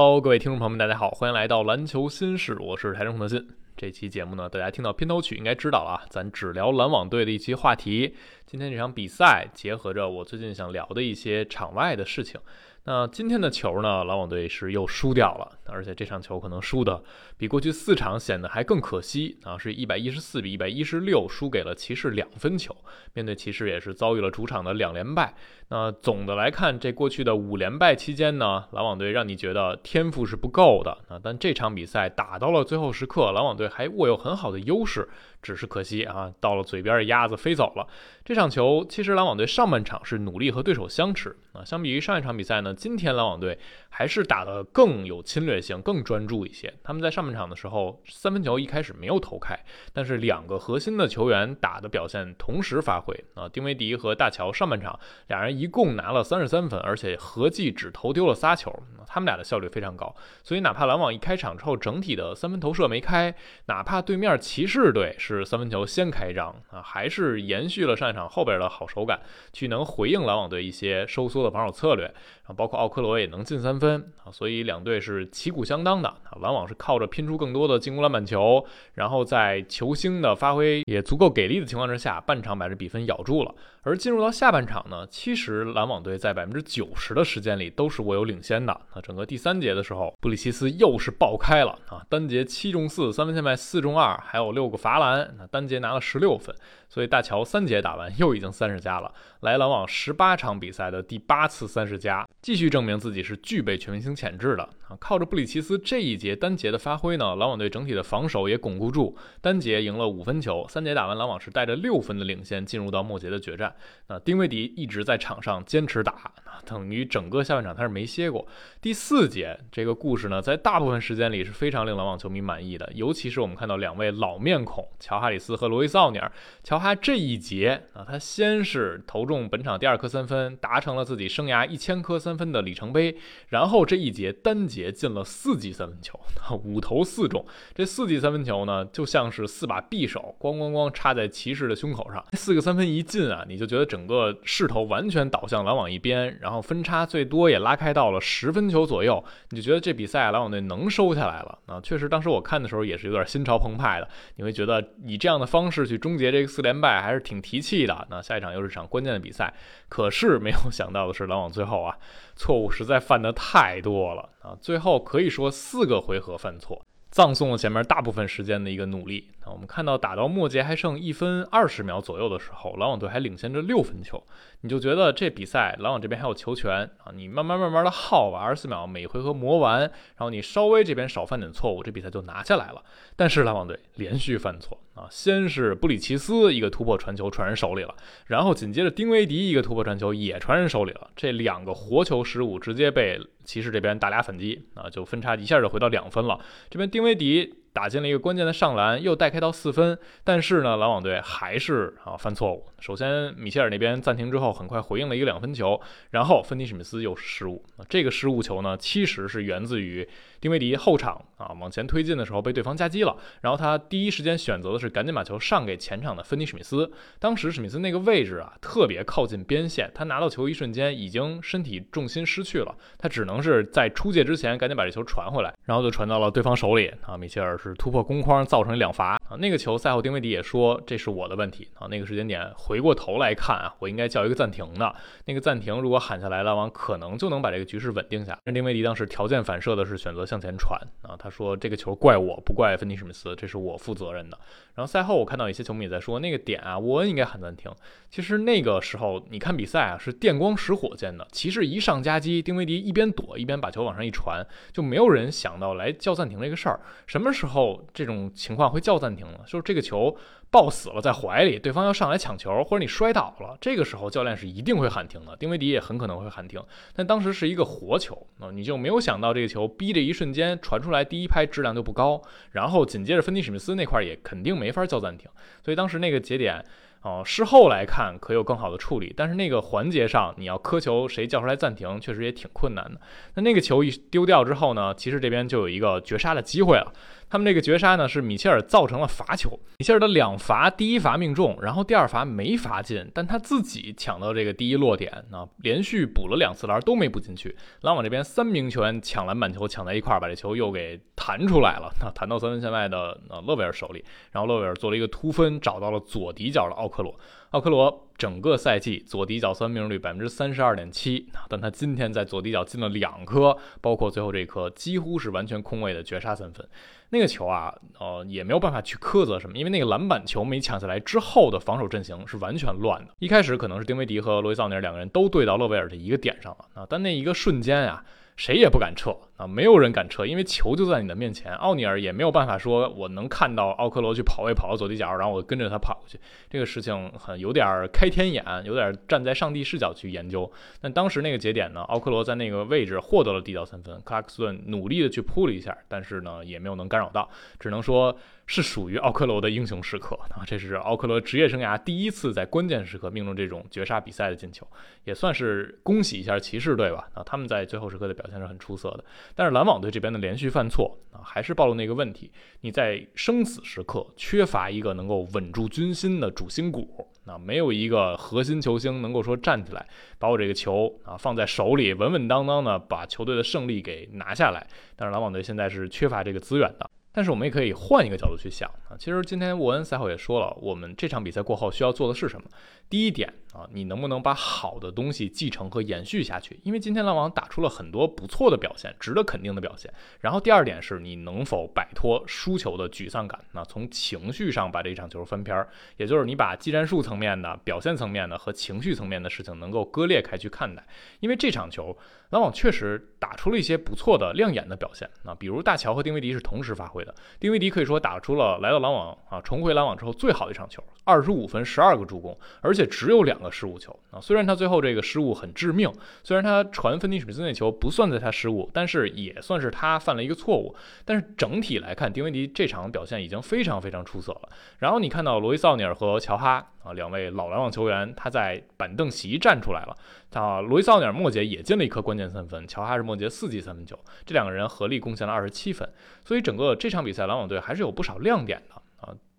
喽，各位听众朋友们，大家好，欢迎来到篮球新事，我是台中洪德新。这期节目呢，大家听到片头曲应该知道了啊，咱只聊篮网队的一期话题。今天这场比赛结合着我最近想聊的一些场外的事情。那今天的球呢，篮网队是又输掉了，而且这场球可能输的比过去四场显得还更可惜啊，是一百一十四比一百一十六输给了骑士两分球。面对骑士也是遭遇了主场的两连败。那总的来看，这过去的五连败期间呢，篮网队让你觉得天赋是不够的啊。但这场比赛打到了最后时刻，篮网队还握有很好的优势。只是可惜啊，到了嘴边的鸭子飞走了。这场球其实篮网队上半场是努力和对手相持啊，相比于上一场比赛呢，今天篮网队还是打得更有侵略性、更专注一些。他们在上半场的时候，三分球一开始没有投开，但是两个核心的球员打的表现同时发挥啊，丁威迪和大乔上半场俩人一共拿了三十三分，而且合计只投丢了仨球，他们俩的效率非常高。所以哪怕篮网一开场之后整体的三分投射没开，哪怕对面骑士队。是三分球先开张啊，还是延续了上一场后边的好手感，去能回应篮网队一些收缩的防守策略，然后包括奥科罗也能进三分啊，所以两队是旗鼓相当的啊。篮网是靠着拼出更多的进攻篮板球，然后在球星的发挥也足够给力的情况之下，半场把这比分咬住了。而进入到下半场呢，其实篮网队在百分之九十的时间里都是握有领先的。那整个第三节的时候，布里奇斯又是爆开了啊，单节七中四，三分线外四中二，还有六个罚篮，单节拿了十六分。所以大乔三节打完又已经三十加了，来篮网十八场比赛的第八次三十加，继续证明自己是具备全明星潜质的啊！靠着布里奇斯这一节单节的发挥呢，篮网队整体的防守也巩固住，单节赢了五分球，三节打完篮网是带着六分的领先进入到末节的决战。那丁威迪一直在场上坚持打，等于整个下半场他是没歇过。第四节这个故事呢，在大部分时间里是非常令篮网球迷满意的，尤其是我们看到两位老面孔乔哈里斯和罗伊·奥尼尔，乔。哈这一节啊，他先是投中本场第二颗三分，达成了自己生涯一千颗三分的里程碑。然后这一节单节进了四记三分球，五投四中。这四记三分球呢，就像是四把匕首，咣咣咣插在骑士的胸口上。四个三分一进啊，你就觉得整个势头完全倒向篮网一边，然后然后分差最多也拉开到了十分球左右。你就觉得这比赛篮网队能收下来了啊！确实，当时我看的时候也是有点心潮澎湃的。你会觉得以这样的方式去终结这个四连。败还是挺提气的，那下一场又是一场关键的比赛，可是没有想到的是，篮网最后啊，错误实在犯的太多了啊，最后可以说四个回合犯错。葬送了前面大部分时间的一个努力。我们看到打到末节还剩一分二十秒左右的时候，篮网队还领先着六分球，你就觉得这比赛篮网这边还有球权啊，你慢慢慢慢的耗吧，二十四秒每回合磨完，然后你稍微这边少犯点错误，这比赛就拿下来了。但是篮网队连续犯错啊，先是布里奇斯一个突破传球传人手里了，然后紧接着丁威迪一个突破传球也传人手里了，这两个活球失误直接被骑士这边打俩反击啊，就分差一下就回到两分了。这边丁威迪。打进了一个关键的上篮，又带开到四分，但是呢，篮网队还是啊犯错误。首先，米切尔那边暂停之后，很快回应了一个两分球，然后芬尼史密斯又是失误。这个失误球呢，其实是源自于丁威迪后场啊往前推进的时候被对方夹击了，然后他第一时间选择的是赶紧把球上给前场的芬尼史密斯。当时史密斯那个位置啊特别靠近边线，他拿到球一瞬间已经身体重心失去了，他只能是在出界之前赶紧把这球传回来，然后就传到了对方手里啊。米切尔是突破攻框造成两罚啊。那个球赛后丁威迪也说这是我的问题啊。那个时间点。回过头来看啊，我应该叫一个暂停的。那个暂停如果喊下来，篮网可能就能把这个局势稳定下。丁威迪当时条件反射的是选择向前传啊，他说这个球怪我不怪芬尼史密斯，这是我负责任的。然后赛后我看到一些球迷也在说那个点啊，沃恩应该喊暂停。其实那个时候你看比赛啊，是电光石火箭的，骑士一上夹击，丁威迪一边躲一边把球往上一传，就没有人想到来叫暂停这个事儿。什么时候这种情况会叫暂停呢？就是这个球。抱死了在怀里，对方要上来抢球，或者你摔倒了，这个时候教练是一定会喊停的。丁威迪也很可能会喊停，但当时是一个活球，啊你就没有想到这个球逼着一瞬间传出来，第一拍质量就不高，然后紧接着芬尼史密斯那块也肯定没法叫暂停，所以当时那个节点。哦，事后来看可有更好的处理，但是那个环节上你要苛求谁叫出来暂停，确实也挺困难的。那那个球一丢掉之后呢，其实这边就有一个绝杀的机会了。他们这个绝杀呢，是米切尔造成了罚球。米切尔的两罚，第一罚命中，然后第二罚没罚进，但他自己抢到这个第一落点，啊，连续补了两次篮都没补进去。篮网这边三名球员抢篮板球抢在一块儿，把这球又给弹出来了，那弹到三分线外的呃勒维尔手里，然后勒维尔做了一个突分，找到了左底角的奥克罗。奥克罗整个赛季左底角三分命中率百分之三十二点七，但他今天在左底角进了两颗，包括最后这颗几乎是完全空位的绝杀三分。那个球啊，呃，也没有办法去苛责什么，因为那个篮板球没抢下来之后的防守阵型是完全乱的。一开始可能是丁威迪和罗伊·奥尼尔两个人都对到勒维尔的一个点上了啊，但那一个瞬间呀。谁也不敢撤啊，没有人敢撤，因为球就在你的面前。奥尼尔也没有办法说，我能看到奥克罗去跑位跑到左底角，然后我跟着他跑过去。这个事情很有点开天眼，有点站在上帝视角去研究。但当时那个节点呢，奥克罗在那个位置获得了地角三分，克拉克斯顿努力的去扑了一下，但是呢也没有能干扰到，只能说。是属于奥克罗的英雄时刻啊！这是奥克罗职业生涯第一次在关键时刻命中这种绝杀比赛的进球，也算是恭喜一下骑士队吧。啊，他们在最后时刻的表现是很出色的。但是篮网队这边的连续犯错啊，还是暴露那个问题：你在生死时刻缺乏一个能够稳住军心的主心骨啊，没有一个核心球星能够说站起来把我这个球啊放在手里，稳稳当当的把球队的胜利给拿下来。但是篮网队现在是缺乏这个资源的。但是我们也可以换一个角度去想啊，其实今天沃恩赛后也说了，我们这场比赛过后需要做的是什么？第一点啊，你能不能把好的东西继承和延续下去？因为今天篮网打出了很多不错的表现，值得肯定的表现。然后第二点是你能否摆脱输球的沮丧感？那从情绪上把这场球翻篇儿，也就是你把技战术层面的、表现层面的和情绪层面的事情能够割裂开去看待。因为这场球篮网确实打出了一些不错的、亮眼的表现啊，比如大乔和丁威迪是同时发挥的。丁威迪可以说打出了来到篮网啊，重回篮网之后最好的一场球，二十五分，十二个助攻，而且只有两个失误球啊。虽然他最后这个失误很致命，虽然他传芬尼史密斯那球不算在他失误，但是也算是他犯了一个错误。但是整体来看，丁威迪这场表现已经非常非常出色了。然后你看到罗伊·奥尼尔和乔哈啊两位老篮网球员，他在板凳席站出来了。啊，罗伊·奥尼尔末节也进了一颗关键三分，乔哈是末节四记三分球，这两个人合力贡献了二十七分。所以整个这场比赛，篮网队还是有不少亮点的。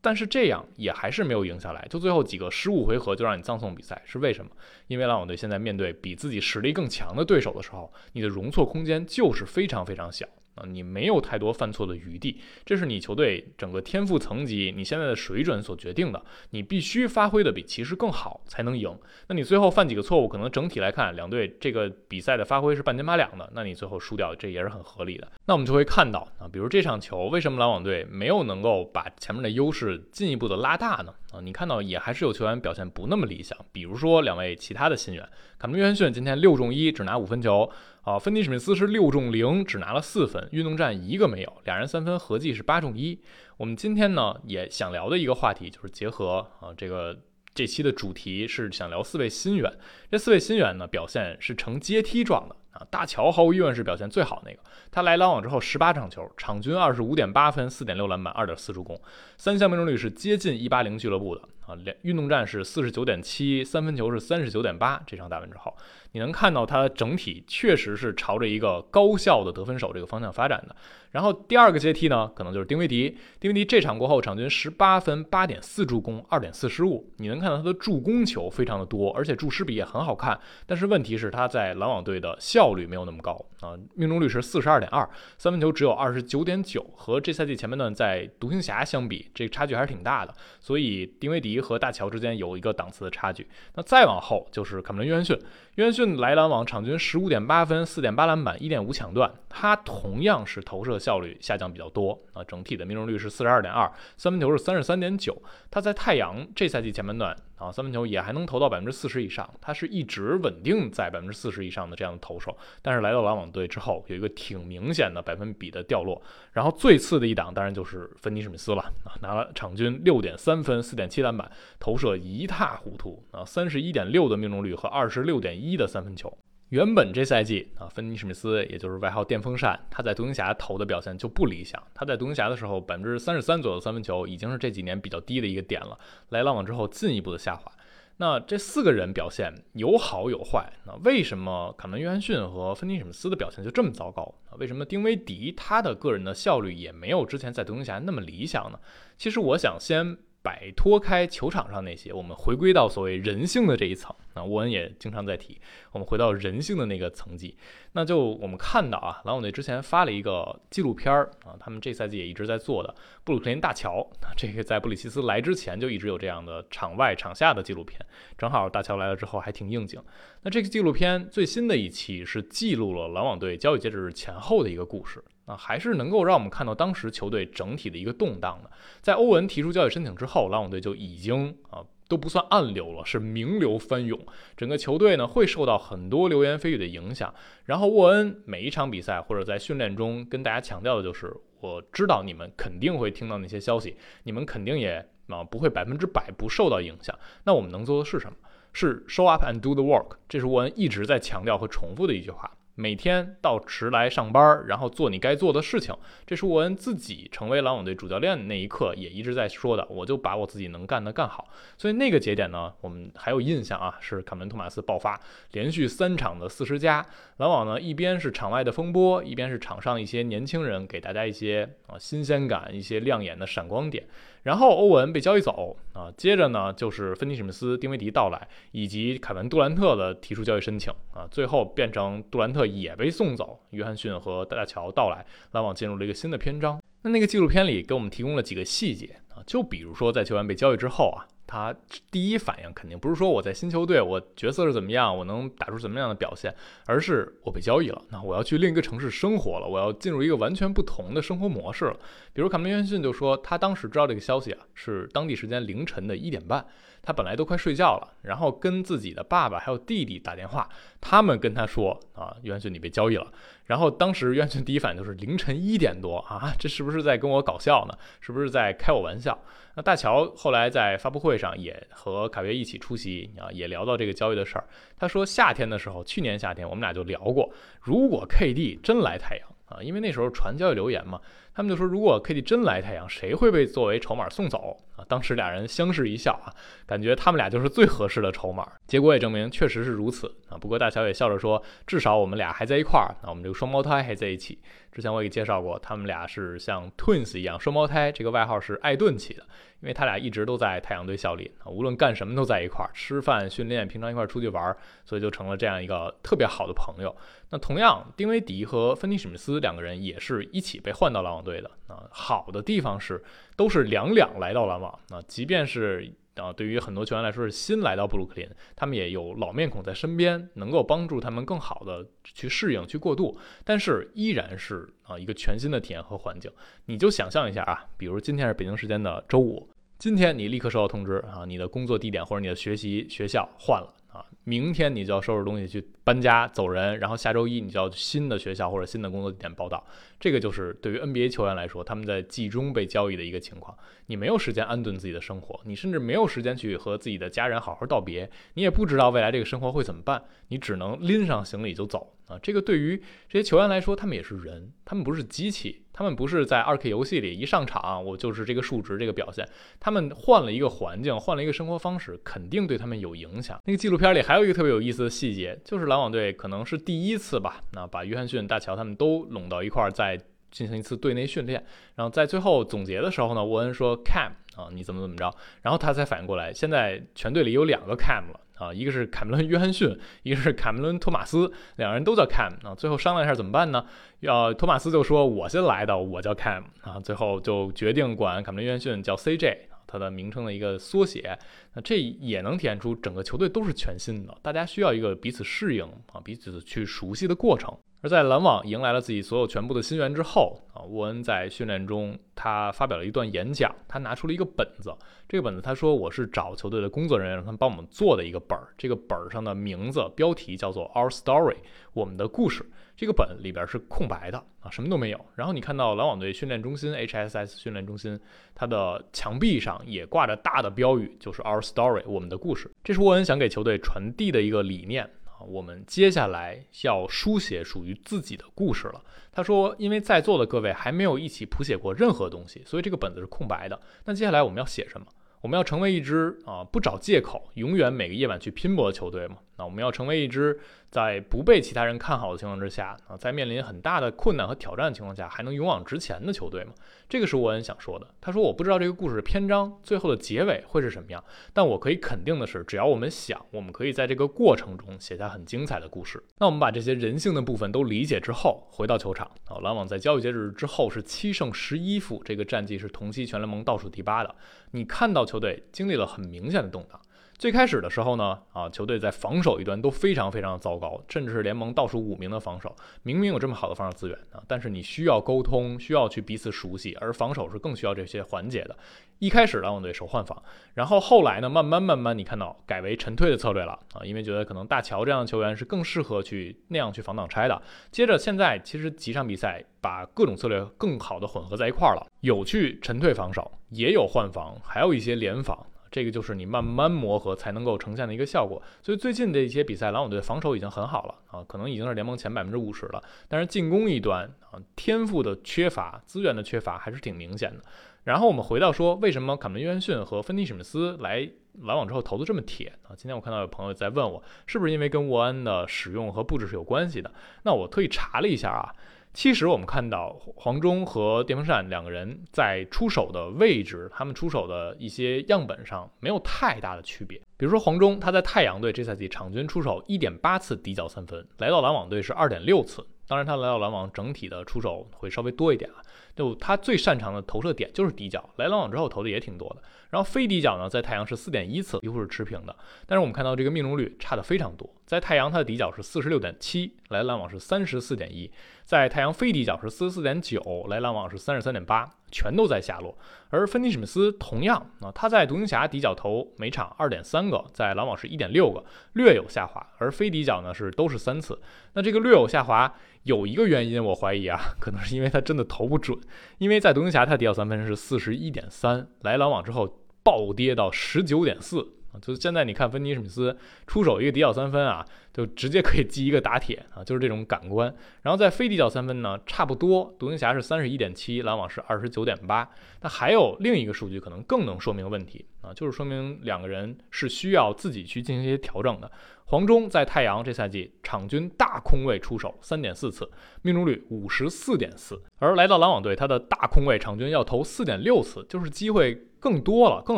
但是这样也还是没有赢下来，就最后几个失误回合就让你葬送比赛，是为什么？因为篮网队现在面对比自己实力更强的对手的时候，你的容错空间就是非常非常小。啊，你没有太多犯错的余地，这是你球队整个天赋层级、你现在的水准所决定的。你必须发挥的比骑士更好才能赢。那你最后犯几个错误，可能整体来看，两队这个比赛的发挥是半斤八两的。那你最后输掉，这也是很合理的。那我们就会看到啊，比如这场球，为什么篮网队没有能够把前面的优势进一步的拉大呢？啊，你看到也还是有球员表现不那么理想，比如说两位其他的新援，卡梅约翰逊今天六中一，只拿五分球。啊，芬尼史密斯是六中零，只拿了四分，运动战一个没有，俩人三分合计是八中一。我们今天呢也想聊的一个话题就是结合啊，这个这期的主题是想聊四位新援，这四位新援呢表现是呈阶梯状的啊。大乔毫无疑问是表现最好那个，他来篮网之后十八场球，场均二十五点八分，四点六篮板，二点四助攻，三项命中率是接近一八零俱乐部的啊。两运动战是四十九点七，三分球是三十九点八。这场打完之后。你能看到他整体确实是朝着一个高效的得分手这个方向发展的。然后第二个阶梯呢，可能就是丁威迪。丁威迪这场过后，场均十八分、八点四助攻、二点四失误。你能看到他的助攻球非常的多，而且助失比也很好看。但是问题是他在篮网队的效率没有那么高啊，命中率是四十二点二，三分球只有二十九点九，和这赛季前半段在独行侠相比，这个差距还是挺大的。所以丁威迪和大乔之间有一个档次的差距。那再往后就是卡梅伦约翰逊。约翰逊来篮网，场均十五点八分，四点八篮板，一点五抢断。他同样是投射效率下降比较多啊，整体的命中率是四十二点二，三分球是三十三点九。他在太阳这赛季前半段。啊，三分球也还能投到百分之四十以上，他是一直稳定在百分之四十以上的这样的投手。但是来到篮网队之后，有一个挺明显的百分比的掉落。然后最次的一档当然就是芬尼史密斯了啊，拿了场均六点三分，四点七篮板，投射一塌糊涂啊，三十一点六的命中率和二十六点一一的三分球。原本这赛季啊，芬尼史密斯也就是外号电风扇，他在独行侠投的表现就不理想。他在独行侠的时候，百分之三十三左右的三分球已经是这几年比较低的一个点了。来篮网之后，进一步的下滑。那这四个人表现有好有坏。那为什么卡门约翰逊和芬尼史密斯的表现就这么糟糕？为什么丁威迪他的个人的效率也没有之前在独行侠那么理想呢？其实我想先。摆脱开球场上那些，我们回归到所谓人性的这一层。那沃恩也经常在提，我们回到人性的那个层级。那就我们看到啊，篮网队之前发了一个纪录片儿啊，他们这赛季也一直在做的布鲁克林大桥。这个在布里奇斯来之前就一直有这样的场外场下的纪录片，正好大乔来了之后还挺应景。那这个纪录片最新的一期是记录了篮网队交易截止日前后的一个故事。啊，还是能够让我们看到当时球队整体的一个动荡的。在欧文提出交易申请之后，篮网队就已经啊都不算暗流了，是明流翻涌。整个球队呢会受到很多流言蜚语的影响。然后沃恩每一场比赛或者在训练中跟大家强调的就是，我知道你们肯定会听到那些消息，你们肯定也啊不会百分之百不受到影响。那我们能做的是什么？是 show up and do the work。这是沃恩一直在强调和重复的一句话。每天到迟来上班，然后做你该做的事情。这是沃恩自己成为篮网队主教练的那一刻也一直在说的。我就把我自己能干的干好。所以那个节点呢，我们还有印象啊，是卡门托马斯爆发，连续三场的四十加。篮网呢，一边是场外的风波，一边是场上一些年轻人给大家一些啊新鲜感，一些亮眼的闪光点。然后欧文被交易走啊，接着呢就是芬尼史密斯、丁威迪到来，以及凯文杜兰特的提出交易申请啊，最后变成杜兰特也被送走，约翰逊和大乔到来，篮网进入了一个新的篇章。那那个纪录片里给我们提供了几个细节，就比如说在球员被交易之后啊。他第一反应肯定不是说我在新球队，我角色是怎么样，我能打出怎么样的表现，而是我被交易了，那我要去另一个城市生活了，我要进入一个完全不同的生活模式了。比如卡梅伦逊就说，他当时知道这个消息啊，是当地时间凌晨的一点半。他本来都快睡觉了，然后跟自己的爸爸还有弟弟打电话，他们跟他说啊，约翰逊你被交易了。然后当时约翰逊第一反应就是凌晨一点多啊，这是不是在跟我搞笑呢？是不是在开我玩笑？那大乔后来在发布会上也和卡约一起出席啊，也聊到这个交易的事儿。他说夏天的时候，去年夏天我们俩就聊过，如果 KD 真来太阳啊，因为那时候传交易留言嘛。他们就说，如果 KD 真来太阳，谁会被作为筹码送走当时俩人相视一笑啊，感觉他们俩就是最合适的筹码。结果也证明确实是如此啊。不过大乔也笑着说，至少我们俩还在一块儿啊，我们这个双胞胎还在一起。之前我也介绍过，他们俩是像 Twins 一样双胞胎，这个外号是艾顿起的，因为他俩一直都在太阳队效力啊，无论干什么都在一块儿，吃饭、训练，平常一块儿出去玩，所以就成了这样一个特别好的朋友。那同样，丁威迪和芬尼史密斯两个人也是一起被换到篮网队的啊。好的地方是，都是两两来到篮网。那即便是啊，对于很多球员来说是新来到布鲁克林，他们也有老面孔在身边，能够帮助他们更好的去适应、去过渡。但是依然是啊，一个全新的体验和环境。你就想象一下啊，比如今天是北京时间的周五，今天你立刻收到通知啊，你的工作地点或者你的学习学校换了。啊，明天你就要收拾东西去搬家走人，然后下周一你就要新的学校或者新的工作地点报道。这个就是对于 NBA 球员来说，他们在季中被交易的一个情况。你没有时间安顿自己的生活，你甚至没有时间去和自己的家人好好道别，你也不知道未来这个生活会怎么办，你只能拎上行李就走啊。这个对于这些球员来说，他们也是人，他们不是机器。他们不是在二 K 游戏里一上场我就是这个数值这个表现，他们换了一个环境，换了一个生活方式，肯定对他们有影响。那个纪录片里还有一个特别有意思的细节，就是篮网队可能是第一次吧，那把约翰逊、大乔他们都拢到一块儿，再进行一次队内训练。然后在最后总结的时候呢，沃恩说：“Cam 啊，你怎么怎么着？”然后他才反应过来，现在全队里有两个 Cam 了。啊，一个是凯梅伦·约翰逊，一个是凯梅伦·托马斯，两人都叫 Cam 啊。最后商量一下怎么办呢？要托马斯就说：“我先来的，我叫 Cam 啊。”最后就决定管凯梅伦·约翰逊叫 CJ，他的名称的一个缩写。那这也能体现出整个球队都是全新的，大家需要一个彼此适应啊、彼此去熟悉的过程。而在篮网迎来了自己所有全部的新援之后啊，沃恩在训练中他发表了一段演讲，他拿出了一个本子。这个本子他说我是找球队的工作人员让他们帮我们做的一个本儿。这个本儿上的名字标题叫做 Our Story，我们的故事。这个本里边是空白的啊，什么都没有。然后你看到篮网队训练中心 HSS 训练中心，它的墙壁上也挂着大的标语，就是 Our Story，我们的故事。这是沃恩想给球队传递的一个理念。我们接下来要书写属于自己的故事了。他说，因为在座的各位还没有一起谱写过任何东西，所以这个本子是空白的。那接下来我们要写什么？我们要成为一支啊不找借口，永远每个夜晚去拼搏的球队吗？那我们要成为一支在不被其他人看好的情况之下啊，在面临很大的困难和挑战的情况下，还能勇往直前的球队吗？这个是我很想说的。他说我不知道这个故事的篇章最后的结尾会是什么样，但我可以肯定的是，只要我们想，我们可以在这个过程中写下很精彩的故事。那我们把这些人性的部分都理解之后，回到球场啊，篮网在交易截止日之后是七胜十一负，这个战绩是同期全联盟倒数第八的。你看到球队经历了很明显的动荡。最开始的时候呢，啊，球队在防守一端都非常非常的糟糕，甚至是联盟倒数五名的防守。明明有这么好的防守资源啊，但是你需要沟通，需要去彼此熟悉，而防守是更需要这些环节的。一开始篮网队守换防，然后后来呢，慢慢慢慢你看到改为沉退的策略了啊，因为觉得可能大乔这样的球员是更适合去那样去防挡拆的。接着现在其实几场比赛把各种策略更好的混合在一块儿了，有去沉退防守，也有换防，还有一些联防。这个就是你慢慢磨合才能够呈现的一个效果。所以最近的一些比赛，篮网队防守已经很好了啊，可能已经是联盟前百分之五十了。但是进攻一端啊，天赋的缺乏、资源的缺乏还是挺明显的。然后我们回到说，为什么卡门约翰逊和芬尼史密斯来篮网之后投的这么铁啊？今天我看到有朋友在问我，是不是因为跟沃恩的使用和布置是有关系的？那我特意查了一下啊。其实我们看到黄忠和电风扇两个人在出手的位置，他们出手的一些样本上没有太大的区别。比如说黄忠，他在太阳队这赛季场均出手一点八次底角三分，来到篮网队是二点六次。当然，他来到篮网整体的出手会稍微多一点啊。就他最擅长的投射点就是底角，来篮网之后投的也挺多的。然后非底角呢，在太阳是四点一次，几乎是持平的。但是我们看到这个命中率差的非常多，在太阳它的底角是四十六点七，来篮网是三十四点一；在太阳非底角是四十四点九，来篮网是三十三点八，全都在下落。而芬尼史密斯同样啊，他在独行侠底角投每场二点三个，在篮网是一点六个，略有下滑。而非底角呢是都是三次。那这个略有下滑有一个原因，我怀疑啊，可能是因为他真的投不准，因为在独行侠他底角三分是四十一点三，来篮网之后。暴跌到十九点四啊！就是现在你看芬尼史密斯出手一个底角三分啊，就直接可以记一个打铁啊，就是这种感官。然后在非底角三分呢，差不多，独行侠是三十一点七，篮网是二十九点八。那还有另一个数据可能更能说明问题啊，就是说明两个人是需要自己去进行一些调整的。黄忠在太阳这赛季场均大空位出手三点四次，命中率五十四点四，而来到篮网队，他的大空位场均要投四点六次，就是机会更多了，更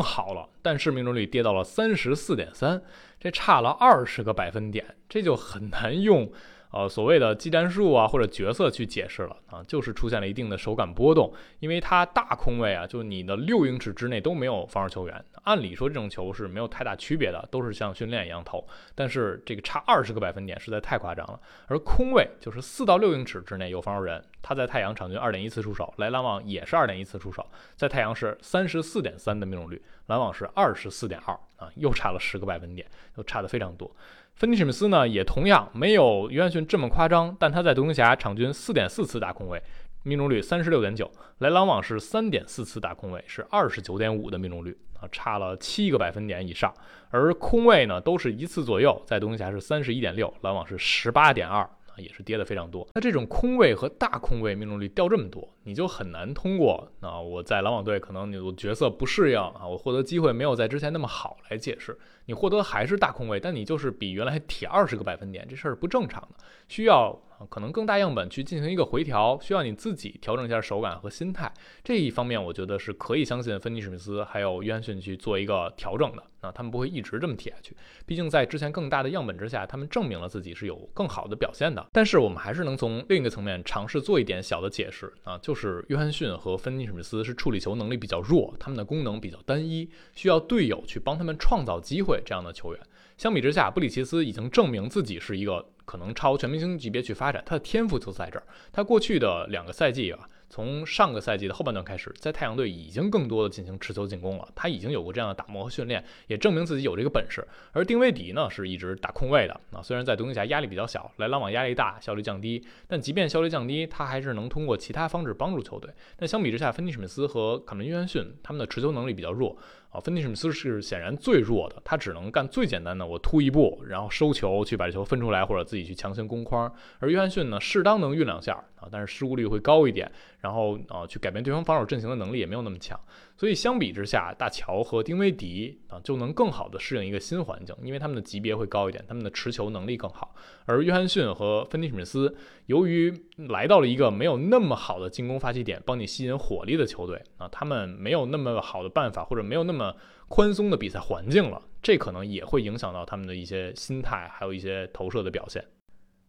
好了，但是命中率跌到了三十四点三，这差了二十个百分点，这就很难用。呃，所谓的技战术啊，或者角色去解释了啊，就是出现了一定的手感波动，因为它大空位啊，就你的六英尺之内都没有防守球员。按理说这种球是没有太大区别的，都是像训练一样投，但是这个差二十个百分点实在太夸张了。而空位就是四到六英尺之内有防守人，他在太阳场均二点一次出手，来篮网也是二点一次出手，在太阳是三十四点三的命中率，篮网是二十四点二啊，又差了十个百分点，又差的非常多。芬尼史密斯呢，也同样没有约翰逊这么夸张，但他在独行侠场均四点四次打空位，命中率三十六点九；来篮网是三点四次打空位，是二十九点五的命中率啊，差了七个百分点以上。而空位呢，都是一次左右，在独行侠是三十一点六，篮网是十八点二。也是跌的非常多。那这种空位和大空位命中率掉这么多，你就很难通过啊我在篮网队可能你我角色不适应啊，我获得机会没有在之前那么好来解释。你获得还是大空位，但你就是比原来铁二十个百分点，这事儿不正常的，需要。可能更大样本去进行一个回调，需要你自己调整一下手感和心态。这一方面，我觉得是可以相信芬尼史密斯还有约翰逊去做一个调整的。啊，他们不会一直这么铁下去。毕竟在之前更大的样本之下，他们证明了自己是有更好的表现的。但是我们还是能从另一个层面尝试做一点小的解释啊，就是约翰逊和芬尼史密斯是处理球能力比较弱，他们的功能比较单一，需要队友去帮他们创造机会这样的球员。相比之下，布里奇斯已经证明自己是一个。可能超全明星级别去发展，他的天赋就在这儿。他过去的两个赛季啊，从上个赛季的后半段开始，在太阳队已经更多的进行持球进攻了。他已经有过这样的打磨和训练，也证明自己有这个本事。而丁威迪呢，是一直打空位的啊。虽然在独行侠压力比较小，来篮网压力大，效率降低，但即便效率降低，他还是能通过其他方式帮助球队。但相比之下，芬尼史密斯和卡门约翰逊他们的持球能力比较弱。啊，芬尼史密斯是显然最弱的，他只能干最简单的，我突一步，然后收球去把球分出来，或者自己去强行攻框。而约翰逊呢，适当能运两下啊，但是失误率会高一点，然后啊，去改变对方防守阵型的能力也没有那么强。所以相比之下，大乔和丁威迪啊，就能更好的适应一个新环境，因为他们的级别会高一点，他们的持球能力更好。而约翰逊和芬尼史密斯，由于来到了一个没有那么好的进攻发起点，帮你吸引火力的球队啊，他们没有那么好的办法，或者没有那么宽松的比赛环境了，这可能也会影响到他们的一些心态，还有一些投射的表现。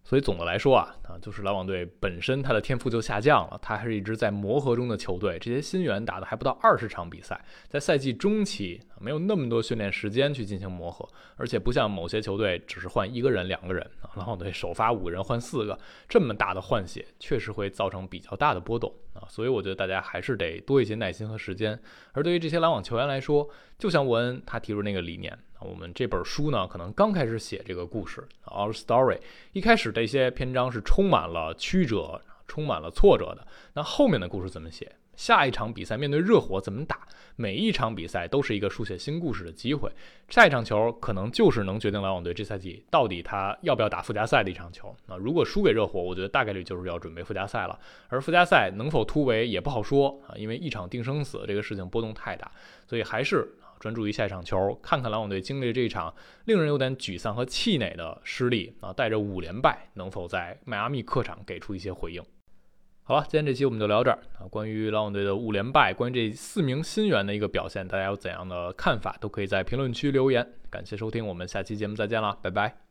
所以总的来说啊，啊，就是篮网队本身他的天赋就下降了，他还是一支在磨合中的球队。这些新员打的还不到二十场比赛，在赛季中期没有那么多训练时间去进行磨合，而且不像某些球队只是换一个人、两个人啊，篮网队首发五个人换四个，这么大的换血确实会造成比较大的波动啊。所以我觉得大家还是得多一些耐心和时间。而对于这些篮网球员来说，就像沃恩他提出那个理念。我们这本书呢，可能刚开始写这个故事，Our Story，一开始这些篇章是充满了曲折，充满了挫折的。那后面的故事怎么写？下一场比赛面对热火怎么打？每一场比赛都是一个书写新故事的机会。下一场球可能就是能决定篮网队这赛季到底他要不要打附加赛的一场球。那如果输给热火，我觉得大概率就是要准备附加赛了。而附加赛能否突围也不好说啊，因为一场定生死这个事情波动太大，所以还是。专注于下一场球，看看篮网队经历这一场令人有点沮丧和气馁的失利啊，带着五连败，能否在迈阿密客场给出一些回应？好了，今天这期我们就聊这儿啊。关于篮网队的五连败，关于这四名新援的一个表现，大家有怎样的看法，都可以在评论区留言。感谢收听，我们下期节目再见了，拜拜。